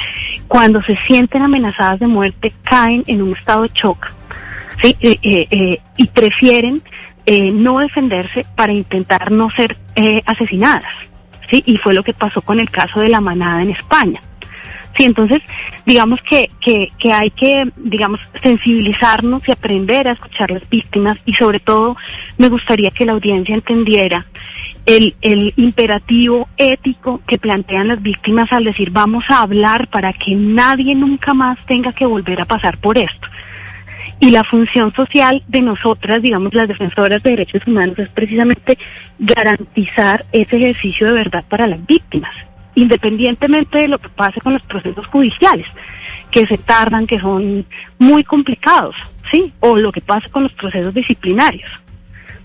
cuando se sienten amenazadas de muerte, caen en un estado de shock ¿sí? Eh, eh, eh y prefieren eh, no defenderse para intentar no ser asesinadas. ¿sí? Y fue lo que pasó con el caso de la manada en España. Sí, entonces, digamos que, que, hay que, digamos, sensibilizarnos y aprender a escuchar las víctimas y sobre todo me gustaría que la audiencia entendiera el, el imperativo ético que plantean las víctimas al decir vamos a hablar para que nadie nunca más tenga que volver a pasar por esto. Y la función social de nosotras, digamos, las defensoras de derechos humanos, es precisamente garantizar ese ejercicio de verdad para las víctimas independientemente de lo que pase con los procesos judiciales, que se tardan, que son muy complicados, ¿sí? O lo que pase con los procesos disciplinarios.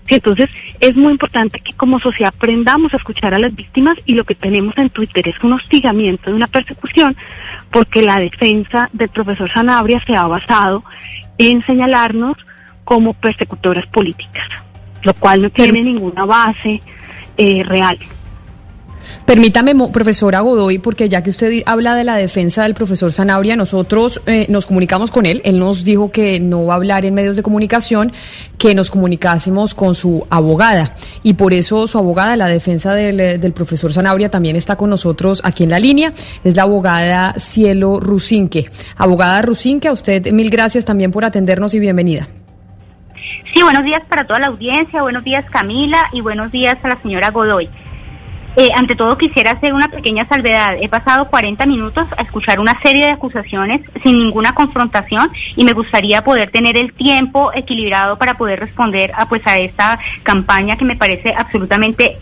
Sí, entonces es muy importante que como sociedad aprendamos a escuchar a las víctimas y lo que tenemos en Twitter es un hostigamiento de una persecución porque la defensa del profesor Sanabria se ha basado en señalarnos como persecutoras políticas, lo cual no tiene ninguna base eh, real. Permítame, profesora Godoy, porque ya que usted habla de la defensa del profesor Zanabria, nosotros eh, nos comunicamos con él. Él nos dijo que no va a hablar en medios de comunicación, que nos comunicásemos con su abogada. Y por eso su abogada, la defensa del, eh, del profesor Zanabria, también está con nosotros aquí en la línea. Es la abogada Cielo Rusinque. Abogada Rusinque, a usted mil gracias también por atendernos y bienvenida. Sí, buenos días para toda la audiencia, buenos días Camila y buenos días a la señora Godoy. Eh, ante todo quisiera hacer una pequeña salvedad. He pasado 40 minutos a escuchar una serie de acusaciones sin ninguna confrontación y me gustaría poder tener el tiempo equilibrado para poder responder a pues a esta campaña que me parece absolutamente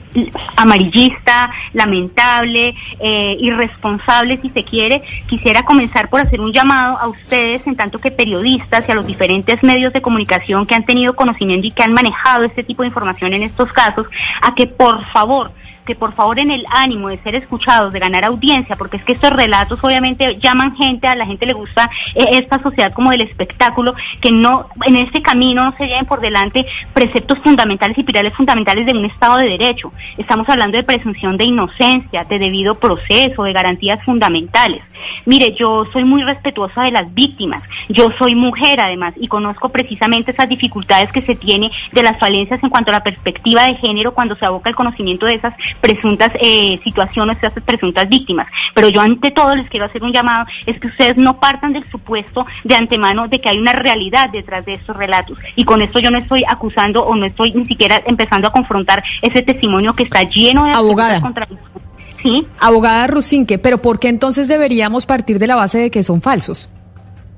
amarillista, lamentable, eh, irresponsable si se quiere. Quisiera comenzar por hacer un llamado a ustedes en tanto que periodistas y a los diferentes medios de comunicación que han tenido conocimiento y que han manejado este tipo de información en estos casos a que por favor que por favor en el ánimo de ser escuchados, de ganar audiencia, porque es que estos relatos obviamente llaman gente, a la gente le gusta eh, esta sociedad como del espectáculo, que no en este camino no se lleven por delante preceptos fundamentales y pilares fundamentales de un Estado de Derecho. Estamos hablando de presunción de inocencia, de debido proceso, de garantías fundamentales. Mire, yo soy muy respetuosa de las víctimas, yo soy mujer además y conozco precisamente esas dificultades que se tiene de las falencias en cuanto a la perspectiva de género cuando se aboca el conocimiento de esas presuntas eh, situaciones, presuntas víctimas. Pero yo ante todo les quiero hacer un llamado, es que ustedes no partan del supuesto de antemano de que hay una realidad detrás de estos relatos. Y con esto yo no estoy acusando o no estoy ni siquiera empezando a confrontar ese testimonio que está lleno de Abogada. Sí. Abogada Rusinque, pero ¿por qué entonces deberíamos partir de la base de que son falsos?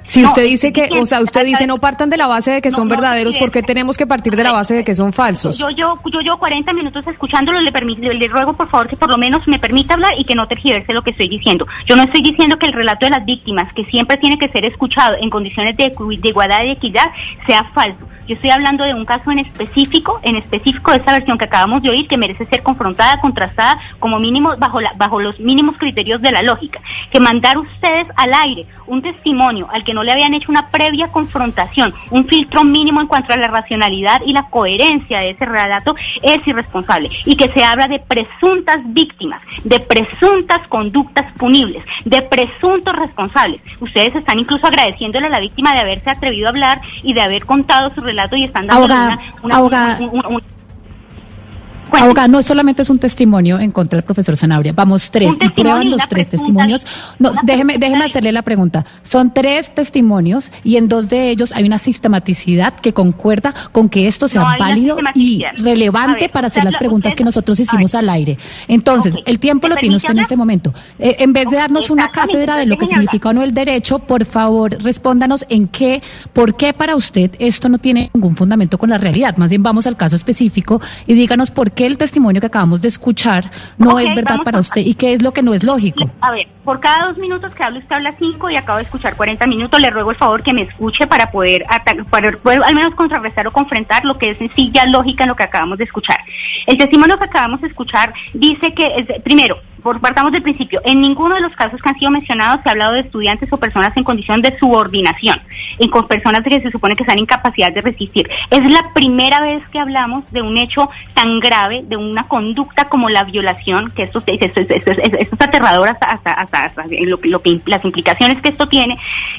Si No, usted dice que, o sea, usted dice no partan de la base de que No, son verdaderos, ¿por qué tenemos que partir de la base de que son falsos? Yo, yo, yo llevo 40 minutos escuchándolo, le, permi- le, ruego por favor que por lo menos me permita hablar y que no tergiverse lo que estoy diciendo. Yo no estoy diciendo que el relato de las víctimas, que siempre tiene que ser escuchado en condiciones de, de igualdad y de equidad, sea falso. Yo estoy hablando de un caso en específico, en específico de esta versión que acabamos de oír, que merece ser confrontada, contrastada, como mínimo bajo, la, bajo los mínimos criterios de la lógica. Que mandar ustedes al aire un testimonio al que no le habían hecho una previa confrontación, un filtro mínimo en cuanto a la racionalidad y la coherencia de ese relato, es irresponsable. Y que se habla de presuntas víctimas, de presuntas conductas punibles, de presuntos responsables. Ustedes están incluso agradeciéndole a la víctima de haberse atrevido a hablar y de haber contado su relato y están dando Abogada, una, una- abogada. un- un- un- Abogada, no solamente es un testimonio en contra del profesor Sanabria, vamos tres y prueban los tres testimonios. No, déjeme, déjeme hacerle la pregunta. Son tres testimonios y en dos de ellos hay una sistematicidad que concuerda con que esto sea No válido y relevante ver, para hacer las preguntas usted- que nosotros hicimos al aire. Entonces, el tiempo ¿me lo tiene usted en este momento. Eh, en vez de darnos una cátedra de lo que hablar. significa o no el derecho, por favor, respóndanos en qué, por qué para usted esto no tiene ningún fundamento con la realidad. Más bien vamos al caso específico y díganos por qué el testimonio que acabamos de escuchar no es verdad para usted y qué es lo que no es lógico. A ver, por cada dos minutos que habla usted habla cinco y acabo de escuchar 40 minutos. Le ruego el favor que me escuche para poder, para poder al menos contrarrestar o confrontar lo que es sencilla lógica en lo que acabamos de escuchar. El testimonio que acabamos de escuchar dice que, es- primero, por, partamos del principio, en ninguno de los casos que han sido mencionados se ha hablado de estudiantes o personas en condición de subordinación, en con personas que se supone que están en incapacidad de resistir. Es la primera vez que hablamos de un hecho tan grave, de una conducta como la violación, que esto, esto, esto, esto- es aterrador hasta, hasta, hasta, hasta lo, lo que, las implicaciones que esto tiene,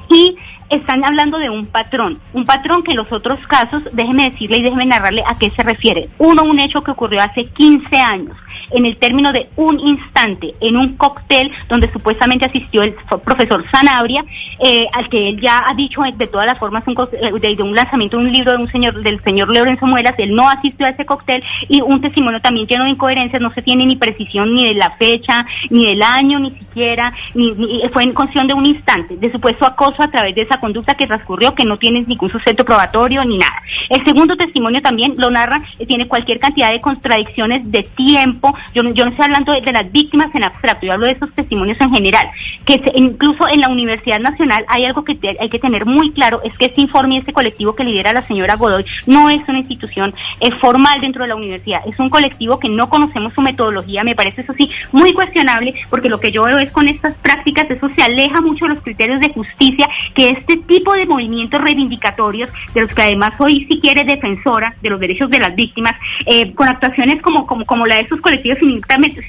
y están hablando de un patrón, un patrón que en los otros casos, déjeme decirle y déjeme narrarle a qué se refiere. Uno, un hecho que ocurrió hace 15 años, en el término de un instante, en un cóctel donde supuestamente asistió el profesor Sanabria, eh, al que él ya ha dicho de todas las formas un eh, de, de un lanzamiento de un libro de un señor, del señor Lorenzo Muelas, él no asistió a ese cóctel y un testimonio también lleno de incoherencias, no se tiene ni precisión ni de la fecha, ni del año, ni siquiera, ni, ni- fue en cuestión de un instante, de supuesto acoso a través de esa conducta que transcurrió, que no tiene ningún sustento probatorio ni nada. El segundo testimonio también lo narra, eh, tiene cualquier cantidad de contradicciones de tiempo. Yo, yo no estoy hablando de, las víctimas en abstracto, yo hablo de esos testimonios en general. Que se- incluso en la Universidad Nacional hay algo que hay que tener muy claro, es que este informe y este colectivo que lidera la señora Godoy no es una institución eh, formal dentro de la universidad, es un colectivo que no conocemos su metodología, me parece eso sí muy cuestionable, porque lo que yo veo es con estas prácticas, eso se aleja mucho de los criterios de justicia, que este tipo de movimientos reivindicatorios, de los que además hoy si quiere defensora de los derechos de las víctimas, eh, con actuaciones como, como, como la de estos colectivos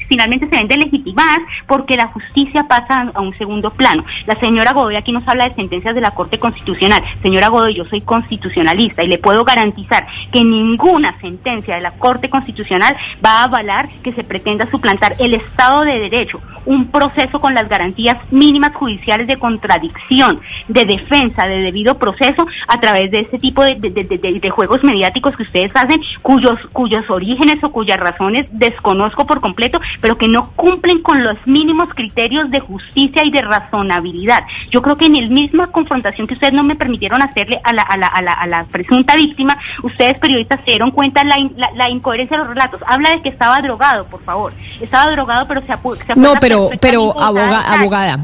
finalmente, se ven delegitimadas porque la justicia pasa a un segundo plano. La señora Godoy aquí nos habla de sentencias de la Corte Constitucional. Señora Godoy, yo soy constitucionalista y le puedo garantizar que ninguna sentencia de la Corte Constitucional va a avalar que se pretenda suplantar el Estado de Derecho, un proceso con las garantías mínimas judiciales de contradicción, de defensa, de debido proceso a través de este tipo de, de- de- de- de juegos mediáticos que ustedes hacen, cuyos, cuyos orígenes o cuyas razones desconozco por completo, pero que no cumplen con los mínimos criterios de justicia y de razonabilidad. Yo creo que en la misma confrontación que ustedes no me permitieron hacerle a la, a la, a la, a la presunta víctima, ustedes periodistas se dieron cuenta la, in- la, la incoherencia de los relatos. Habla de que estaba drogado, por favor. Estaba drogado, pero se, apu- se No, pero, pero aboga- abogada,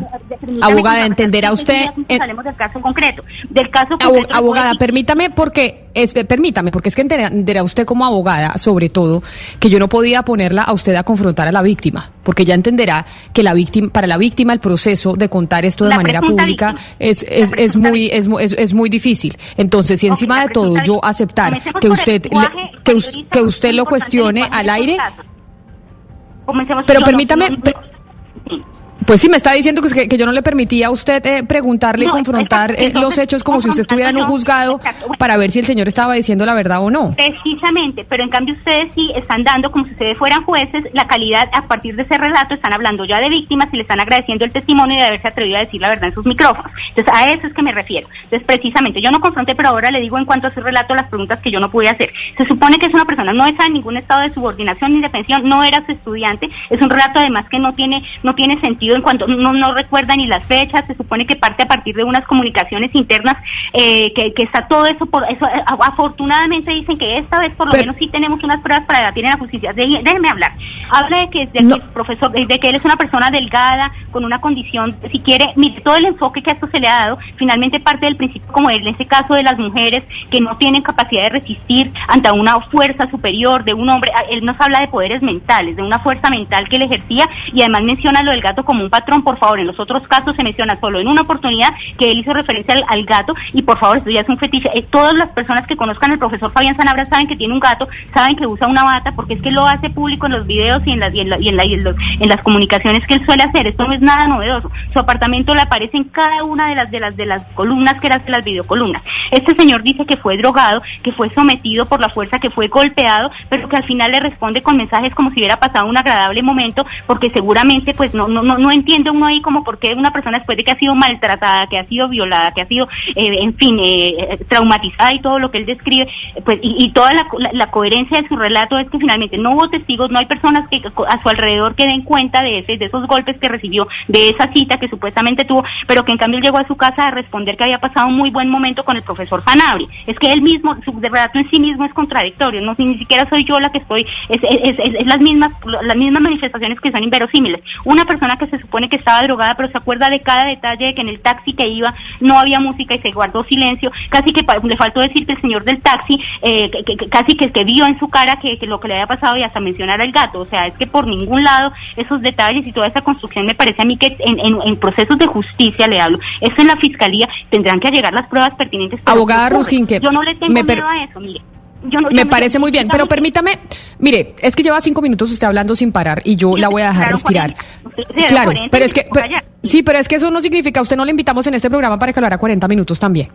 abogada, entenderá usted, caso concreto. Del caso concreto abogada, permítame porque es, eh, permítame porque es que entenderá, usted como abogada, sobre todo, que yo no podía ponerla a usted a confrontar a la víctima, porque ya entenderá que la víctima, para la víctima el proceso de contar esto de La manera pública víctima. es, es, es muy es, es, es muy difícil. Entonces, si encima de todo yo aceptar que usted le- que, usted lo cuestione al aire, pero no- permítame, no- no- pe- pues sí me está diciendo que, que yo no le permitía a usted eh, preguntarle y No, confrontar eh, los hechos como si usted estuviera en un juzgado para ver si el señor estaba diciendo la verdad o no. Precisamente, pero en cambio ustedes sí están dando, como si ustedes fueran jueces, la calidad a partir de ese relato, están hablando ya de víctimas y le están agradeciendo el testimonio de haberse atrevido a decir la verdad en sus micrófonos. Entonces, a eso es que me refiero. Entonces, precisamente, yo no confronté, pero ahora le digo en cuanto a su relato las preguntas que yo no pude hacer. Se supone que es una persona, no está en ningún estado de subordinación ni de pensión, no era su estudiante, es un relato además que no tiene, no tiene sentido en cuanto, no, no recuerda ni las fechas, se supone que parte a partir de unas comunicaciones internas, eh, que, que está todo eso, por eso eh, afortunadamente dicen que esta vez por lo Pero- menos sí tenemos unas pruebas para debatir en la justicia. De- déjeme hablar. Habla de que, de que No. el profesor, de, de que él es una persona delgada, con una condición, si quiere, mire, todo el enfoque que a esto se le ha dado, finalmente parte del principio, como en este caso de las mujeres que no tienen capacidad de resistir ante una fuerza superior de un hombre. Ah, Él nos habla de poderes mentales, de una fuerza mental que él ejercía y además menciona lo del gato como un patrón, por favor. En los otros casos se menciona solo en una oportunidad que él hizo referencia al, gato y por favor, esto ya es un fetiche. Eh, todas las personas que conozcan al profesor Fabián Sanabria saben que tiene un gato, saben que usa una bata porque es que lo hace público en los videos y en las, y en la- y en la- y en los- las comunicaciones que él suele hacer. Esto no es nada novedoso. Su apartamento le aparece en cada una de las de las de las columnas que eran las videocolumnas. Este señor dice que fue drogado, que fue sometido por la fuerza, que fue golpeado, pero que al final le responde con mensajes como si hubiera pasado un agradable momento, porque seguramente pues no no, no entiende uno ahí como por qué una persona después de que ha sido maltratada, que ha sido violada, que ha sido eh, en fin eh, eh, traumatizada y todo lo que él describe, pues y, y toda la, la- la coherencia de su relato es que finalmente no hubo testigos, no hay personas que a su alrededor que den cuenta de ese de esos golpes que recibió, de esa cita que supuestamente tuvo, pero que en cambio llegó a su casa a responder que había pasado un muy buen momento con el profesor Sanabria. Es que él mismo, su relato en sí mismo es contradictorio, no ni siquiera soy yo la que estoy, es, es, es- es las mismas las mismas manifestaciones que son inverosímiles. Una persona que se supone que estaba drogada, pero se acuerda de cada detalle de que en el taxi que iba no había música y se guardó silencio, casi que le faltó decir que el señor del taxi, eh, que- que- que casi que, que vio en su cara que, que lo que le había pasado y hasta mencionar al gato, o sea, es que por ningún lado esos detalles y toda esa construcción me parece a mí que en, en- en procesos de justicia le hablo, esto en la fiscalía tendrán que llegar las pruebas pertinentes. Abogada. Rusinque, yo no le tengo me miedo a eso, mire. Yo no- yo Me parece muy bien, pero permítame, mire, es que lleva cinco minutos usted hablando sin parar y yo la voy a dejar Claro, respirar. 40. Usted se da Claro, 40 pero es que, sí, pero es que eso no significa, usted no le invitamos en este programa para que lo hará 40 minutos también.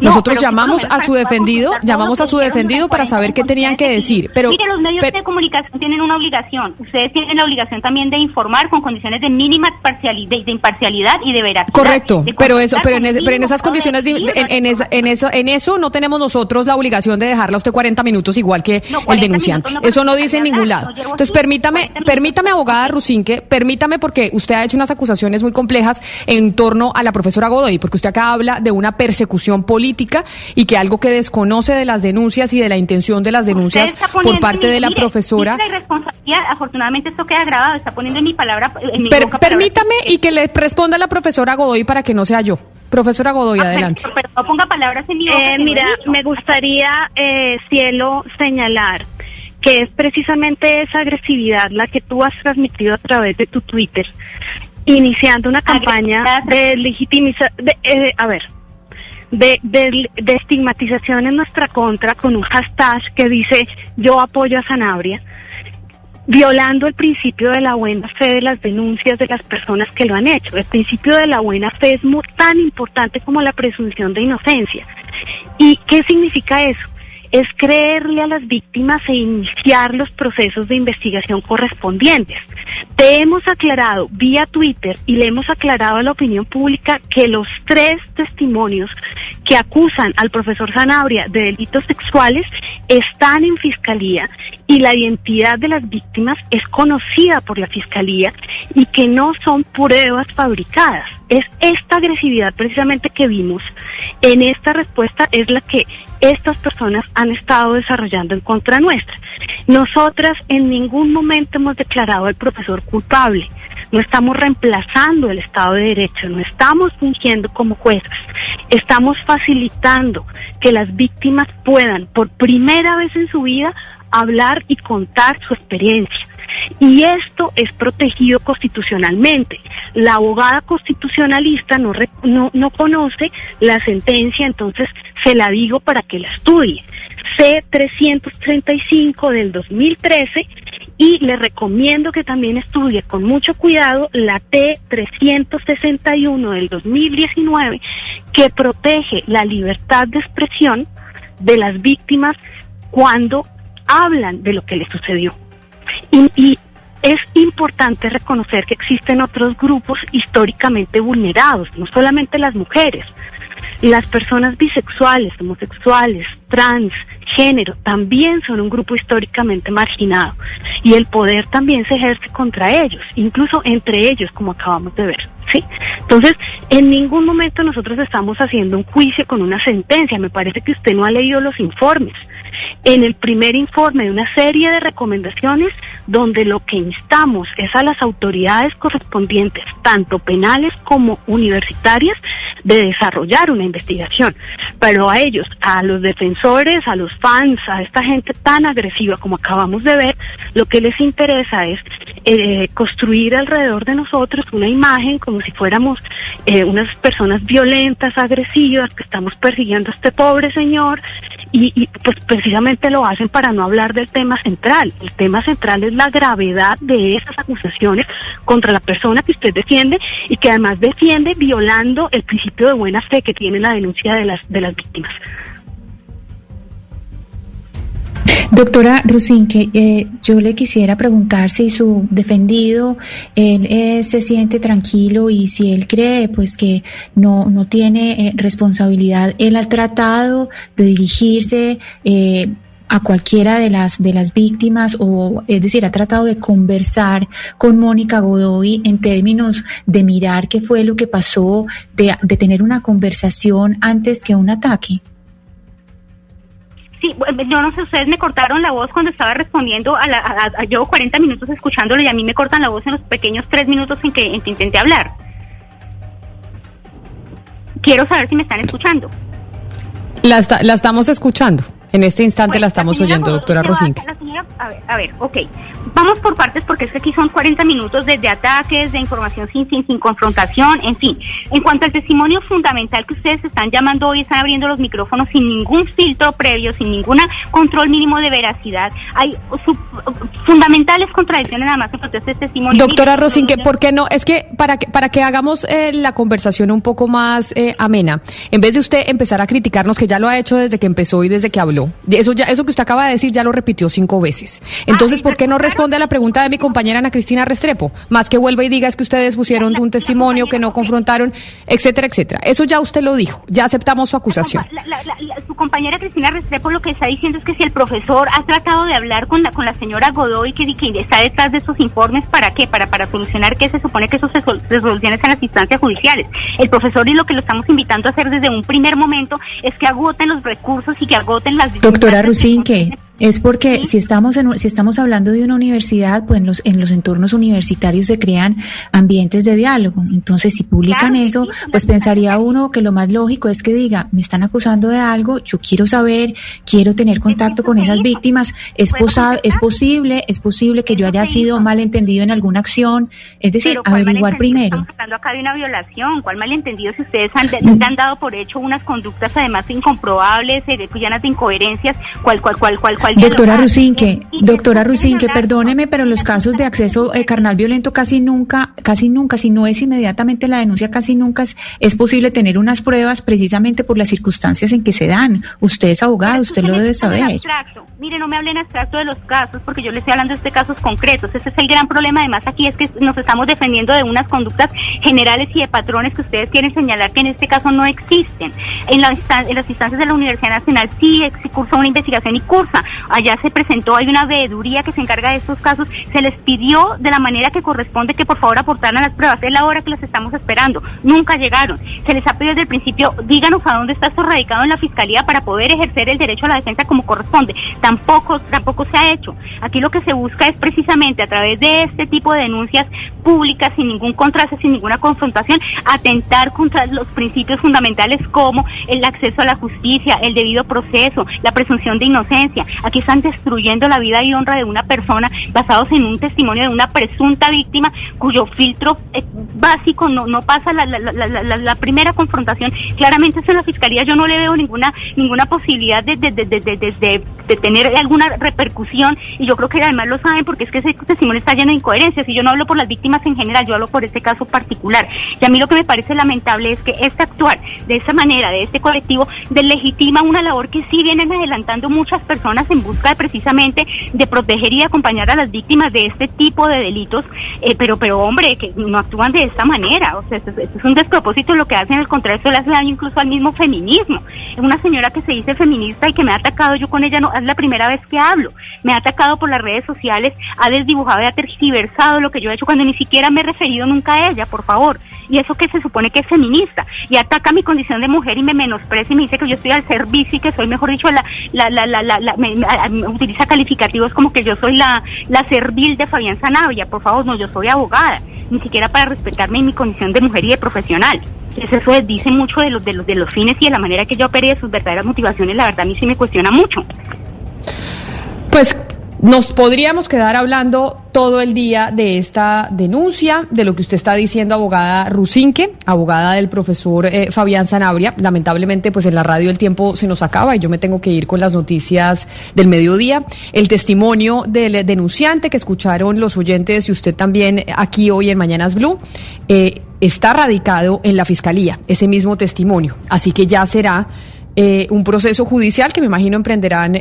No, Nosotros llamamos a su defendido, llamamos a su defendido para saber qué 40 tenían que decir, pero Mire, los medios de comunicación tienen una obligación. Ustedes tienen la obligación también de informar con condiciones de mínima parcialidad, de, imparcialidad y de veracidad. Correcto, de pero eso, pero en, ese- pero en esas condiciones, de- en, en esa- en eso, en eso no tenemos nosotros la obligación de dejarla a usted 40 minutos igual que No, el 40 denunciante. no, eso no dice en ningún lado. Entonces permítame, 40 minutos. permítame abogada Rusinque, permítame porque usted ha hecho unas acusaciones muy complejas en torno a la profesora Godoy, porque usted acá habla de una persecución política y que algo que desconoce de las denuncias y de la intención de las denuncias por parte mi- de la mire, profesora. dice la irresponsabilidad, afortunadamente esto queda grabado, está poniendo en mi palabra, en mi Per- boca palabras permítame y que le responda la profesora Godoy para que no sea yo. Profesora Godoy, Ah, adelante. Pero, pero no ponga palabras en mi boca. Eh, no mira, me gustaría, eh, Cielo, señalar que es precisamente esa agresividad la que tú has transmitido a través de tu Twitter, iniciando una campaña de legitimización, a ver, de, de, estigmatización en nuestra contra con un hashtag que dice yo apoyo a Sanabria, violando el principio de la buena fe de las denuncias de las personas que lo han hecho. El principio de la buena fe es muy, tan importante como la presunción de inocencia. ¿Y qué significa eso? Es creerle a las víctimas e iniciar los procesos de investigación correspondientes. Te hemos aclarado vía Twitter y le hemos aclarado a la opinión pública que los tres testimonios que acusan al profesor Zanabria de delitos sexuales están en fiscalía y la identidad de las víctimas es conocida por la fiscalía y que no son pruebas fabricadas. Es esta agresividad precisamente que vimos en esta respuesta es la que estas personas han estado desarrollando en contra nuestra. Nosotras en ningún momento hemos declarado al profesor culpable. No estamos reemplazando el Estado de Derecho, no estamos fungiendo como jueces. Estamos facilitando que las víctimas puedan por primera vez en su vida hablar y contar su experiencia. Y esto es protegido constitucionalmente. La abogada constitucionalista no, no, no conoce la sentencia, entonces se la digo para que la estudie. C-335 del 2013 y le recomiendo que también estudie con mucho cuidado la T-361 del 2019 que protege la libertad de expresión de las víctimas cuando hablan de lo que les sucedió. Y, y es importante reconocer que existen otros grupos históricamente vulnerados, no solamente las mujeres. Las personas bisexuales, homosexuales, trans, género, también son un grupo históricamente marginado. Y el poder también se ejerce contra ellos, incluso entre ellos, como acabamos de ver. ¿Sí? Entonces, en ningún momento nosotros estamos haciendo un juicio con una sentencia. Me parece que usted no ha leído los informes. En el primer informe de una serie de recomendaciones donde lo que instamos es a las autoridades correspondientes, tanto penales como universitarias, de desarrollar una investigación. Pero a ellos, a los defensores, a los fans, a esta gente tan agresiva como acabamos de ver, lo que les interesa es eh, construir alrededor de nosotros una imagen como si fuéramos eh, unas personas violentas, agresivas, que estamos persiguiendo a este pobre señor y, y, pues precisamente lo hacen para no hablar del tema central. El tema central es la gravedad de esas acusaciones contra la persona que usted defiende y que además defiende violando el principio de buena fe que tiene la denuncia de las de las víctimas. Doctora Rusinque, eh, yo le quisiera preguntar si su defendido él eh, se siente tranquilo y si él cree pues que no no tiene eh, responsabilidad. Él ha tratado de dirigirse eh, a cualquiera de las de las víctimas o es decir ha tratado de conversar con Mónica Godoy en términos de mirar qué fue lo que pasó de, de tener una conversación antes que un ataque. Sí, yo no sé, ustedes me cortaron la voz cuando estaba respondiendo a la... A, a- llevo 40 minutos escuchándolo y a mí me cortan la voz en los pequeños tres minutos en que, en que intenté hablar. Quiero saber si me están escuchando. La, está- la estamos escuchando. En este instante Bueno, la estamos oyendo, doctora Rosinque. señora- a ver, a ver, ok. vamos por partes porque es que aquí son 40 minutos desde ataques, de información sin, sin, sin confrontación, en fin. En cuanto al testimonio fundamental que ustedes están llamando hoy, están abriendo los micrófonos sin ningún filtro previo, sin ningún control mínimo de veracidad. Hay fundamentales contradicciones nada más en cuanto a este testimonio. Doctora Rosin, que ¿por qué no? Es que para que, para que hagamos eh, la conversación un poco más eh, amena, en vez de usted empezar a criticarnos, que ya lo ha hecho desde que empezó y desde que habló, eso, ya, eso que usted acaba de decir ya lo repitió cinco veces. Entonces, ¿por qué no responde a la pregunta de mi compañera Ana Cristina Restrepo? Más que vuelva y diga es que ustedes pusieron un testimonio, que no confrontaron, etcétera, etcétera. Eso ya usted lo dijo, ya aceptamos su acusación. su compañera Cristina Restrepo lo que está diciendo es que si el profesor ha tratado de hablar con la, con la señora Godoy, que, que está detrás de esos informes, ¿para qué? Para, para solucionar que se supone que eso se, resoluciones en las instancias judiciales. El profesor y lo que lo estamos invitando a hacer desde un primer momento es que agoten los recursos y que agoten las... Doctora Rusinque, es porque si estamos en, si estamos hablando de una universidad, pues en los en los entornos universitarios se crean ambientes de diálogo. Entonces, si publican eso, pues pensaría uno que lo más lógico es que diga, me están acusando de algo, yo quiero saber, quiero tener contacto con esas víctimas, es es posible, es posible que yo haya sido malentendido en alguna acción, es decir, averiguar primero. Estamos hablando acá de una violación, ¿cuál malentendido si ustedes han, mm. han dado por hecho unas conductas además incomprobables, eh, llenas de incoherencias, cuál cuál cuál cuál Doctora Rusinque, doctora Rusinque, perdóneme, pero los casos de acceso eh, carnal violento casi nunca, casi nunca, si no es inmediatamente la denuncia, casi nunca es, posible tener unas pruebas precisamente por las circunstancias en que se dan. Usted es abogado, usted lo debe saber. Mire, no me hablen abstracto de los casos, porque yo le estoy hablando de este casos concretos. Ese es el gran problema, además, aquí es que nos estamos defendiendo de unas conductas generales y de patrones que ustedes quieren señalar que en este caso no existen. En, la, en las instancias de la Universidad Nacional sí, sí cursa una investigación y cursa. Allá se presentó, hay una veeduría que se encarga de estos casos, se les pidió de la manera que corresponde que por favor aportaran las pruebas, es la hora que las estamos esperando, nunca llegaron, se les ha pedido desde el principio, díganos a dónde está esto radicado en la Fiscalía para poder ejercer el derecho a la defensa como corresponde, tampoco, tampoco se ha hecho, aquí lo que se busca es precisamente a través de este tipo de denuncias públicas, sin ningún contraste, sin ninguna confrontación, atentar contra los principios fundamentales como el acceso a la justicia, el debido proceso, la presunción de inocencia, aquí están destruyendo la vida y honra de una persona basados en un testimonio de una presunta víctima cuyo filtro eh, básico no, no pasa la, primera confrontación. Claramente eso en la fiscalía yo no le veo ninguna ninguna posibilidad de, de, de, de, de tener alguna repercusión y yo creo que además lo saben porque es que ese testimonio está lleno de incoherencias y yo no hablo por las víctimas en general, yo hablo por este caso particular. Y a mí lo que me parece lamentable es que este actuar de esa manera, de este colectivo, deslegitima una labor que sí vienen adelantando muchas personas en busca de precisamente de proteger y acompañar a las víctimas de este tipo de delitos, eh, pero pero hombre, que no actúan de esta manera, o sea, es un despropósito lo que hacen, al contrario, esto le hace daño incluso al mismo feminismo. Una señora que se dice feminista y que me ha atacado yo con ella, no es la primera vez que hablo, me ha atacado por las redes sociales, ha desdibujado y ha tergiversado lo que yo he hecho cuando ni siquiera me he referido nunca a ella, por favor, y eso que se supone que es feminista, y ataca mi condición de mujer y me menosprecia y me dice que yo estoy al servicio y que soy, mejor dicho, la, la, la, la, la, utiliza calificativos como que yo soy la, la servil de Fabián Zanabria, por favor, no, yo soy abogada, ni siquiera para respetarme en mi condición de mujer y de profesional. Eso dice mucho de los, de los, de los fines y de la manera que yo operé de sus verdaderas motivaciones, la verdad a mí sí me cuestiona mucho. Pues nos podríamos quedar hablando todo el día de esta denuncia, de lo que usted está diciendo, abogada Rusinque, abogada del profesor eh, Fabián Zanabria. Lamentablemente, pues en la radio el tiempo se nos acaba y yo me tengo que ir con las noticias del mediodía. El testimonio del denunciante que escucharon los oyentes y usted también aquí hoy en Mañanas Blue. Eh, está radicado en la fiscalía, ese mismo testimonio. Así que ya será eh, un proceso judicial que me imagino emprenderán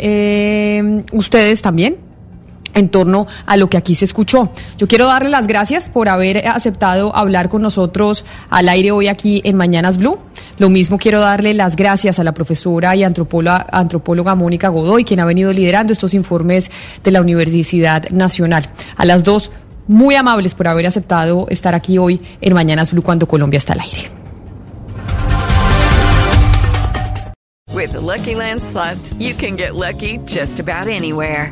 ustedes también en torno a lo que aquí se escuchó. Yo quiero darle las gracias por haber aceptado hablar con nosotros al aire hoy aquí en Mañanas Blue. Lo mismo quiero darle las gracias a la profesora y antropóloga, Mónica Godoy, quien ha venido liderando estos informes de la Universidad Nacional. A las dos, muy amables por haber aceptado estar aquí hoy en Mañanas Blue cuando Colombia está al aire. Lucky Land you can get lucky just about anywhere.